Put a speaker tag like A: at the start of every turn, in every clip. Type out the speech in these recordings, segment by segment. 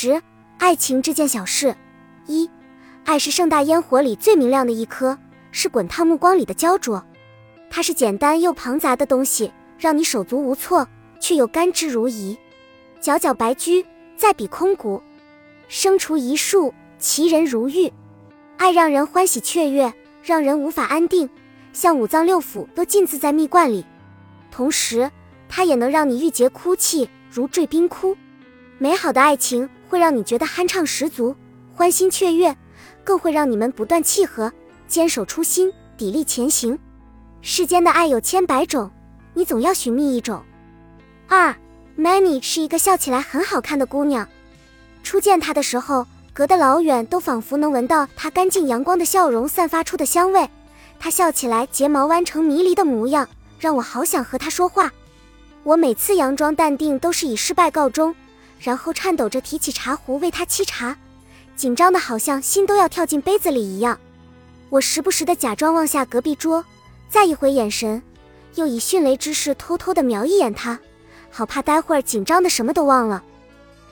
A: 十，爱情这件小事。一，爱是盛大烟火里最明亮的一颗，是滚烫目光里的焦灼。它是简单又庞杂的东西，让你手足无措，却又甘之如饴。皎皎白驹，在彼空谷，生除一树，其人如玉。爱让人欢喜雀跃，让人无法安定，像五脏六腑都浸渍在蜜罐里。同时，它也能让你郁结哭泣，如坠冰窟。美好的爱情会让你觉得酣畅十足，欢欣雀跃，更会让你们不断契合，坚守初心，砥砺前行。世间的爱有千百种，你总要寻觅一种。二，Many 是一个笑起来很好看的姑娘。初见她的时候，隔得老远都仿佛能闻到她干净阳光的笑容散发出的香味。她笑起来睫毛弯成迷离的模样，让我好想和她说话。我每次佯装淡定都是以失败告终。然后颤抖着提起茶壶为他沏茶，紧张的好像心都要跳进杯子里一样。我时不时的假装望下隔壁桌，再一回眼神，又以迅雷之势偷偷的瞄一眼他，好怕待会儿紧张的什么都忘了。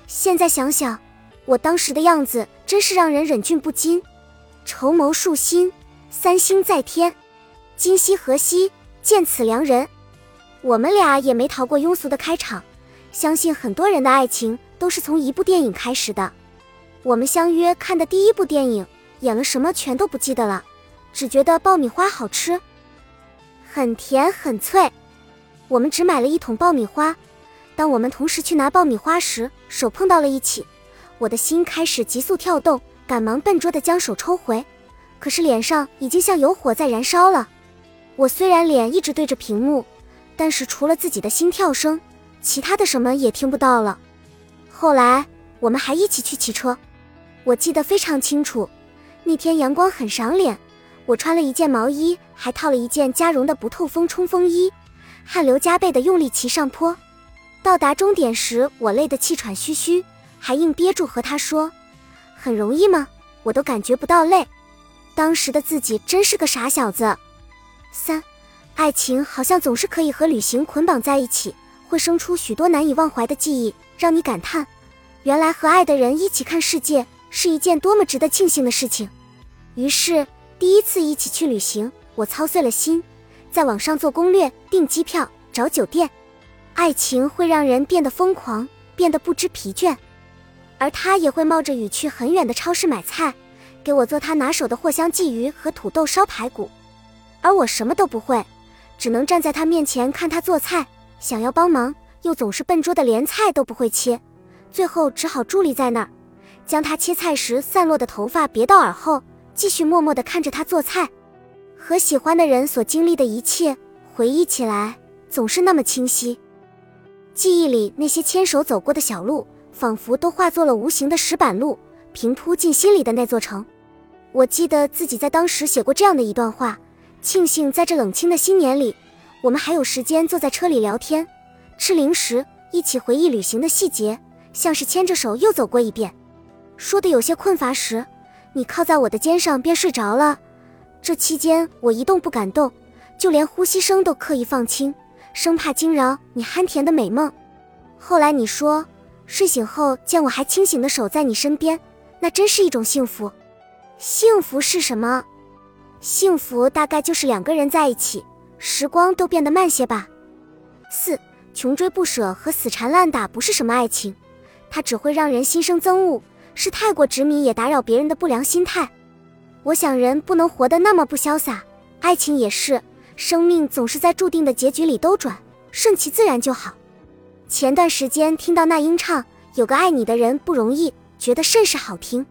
A: 现在想想，我当时的样子真是让人忍俊不禁。筹谋术心，三星在天，今夕何夕见此良人？我们俩也没逃过庸俗的开场。相信很多人的爱情都是从一部电影开始的。我们相约看的第一部电影，演了什么全都不记得了，只觉得爆米花好吃，很甜很脆。我们只买了一桶爆米花。当我们同时去拿爆米花时，手碰到了一起，我的心开始急速跳动，赶忙笨拙地将手抽回，可是脸上已经像有火在燃烧了。我虽然脸一直对着屏幕，但是除了自己的心跳声。其他的什么也听不到了。后来我们还一起去骑车，我记得非常清楚。那天阳光很赏脸，我穿了一件毛衣，还套了一件加绒的不透风冲锋衣，汗流浃背的用力骑上坡。到达终点时，我累得气喘吁吁，还硬憋住和他说：“很容易吗？我都感觉不到累。”当时的自己真是个傻小子。三，爱情好像总是可以和旅行捆绑在一起。会生出许多难以忘怀的记忆，让你感叹，原来和爱的人一起看世界是一件多么值得庆幸的事情。于是，第一次一起去旅行，我操碎了心，在网上做攻略、订机票、找酒店。爱情会让人变得疯狂，变得不知疲倦，而他也会冒着雨去很远的超市买菜，给我做他拿手的藿香鲫鱼和土豆烧排骨，而我什么都不会，只能站在他面前看他做菜。想要帮忙，又总是笨拙的连菜都不会切，最后只好伫立在那儿，将他切菜时散落的头发别到耳后，继续默默地看着他做菜。和喜欢的人所经历的一切，回忆起来总是那么清晰。记忆里那些牵手走过的小路，仿佛都化作了无形的石板路，平铺进心里的那座城。我记得自己在当时写过这样的一段话：庆幸在这冷清的新年里。我们还有时间坐在车里聊天，吃零食，一起回忆旅行的细节，像是牵着手又走过一遍。说的有些困乏时，你靠在我的肩上便睡着了。这期间我一动不敢动，就连呼吸声都刻意放轻，生怕惊扰你酣甜的美梦。后来你说，睡醒后见我还清醒的守在你身边，那真是一种幸福。幸福是什么？幸福大概就是两个人在一起。时光都变得慢些吧。四，穷追不舍和死缠烂打不是什么爱情，它只会让人心生憎恶，是太过执迷也打扰别人的不良心态。我想人不能活得那么不潇洒，爱情也是，生命总是在注定的结局里兜转，顺其自然就好。前段时间听到那英唱《有个爱你的人不容易》，觉得甚是好听。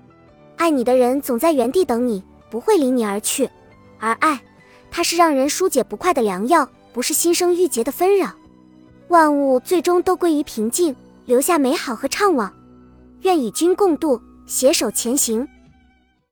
A: 爱你的人总在原地等你，不会离你而去，而爱。它是让人疏解不快的良药，不是心生郁结的纷扰。万物最终都归于平静，留下美好和怅惘。愿与君共度，携手前行。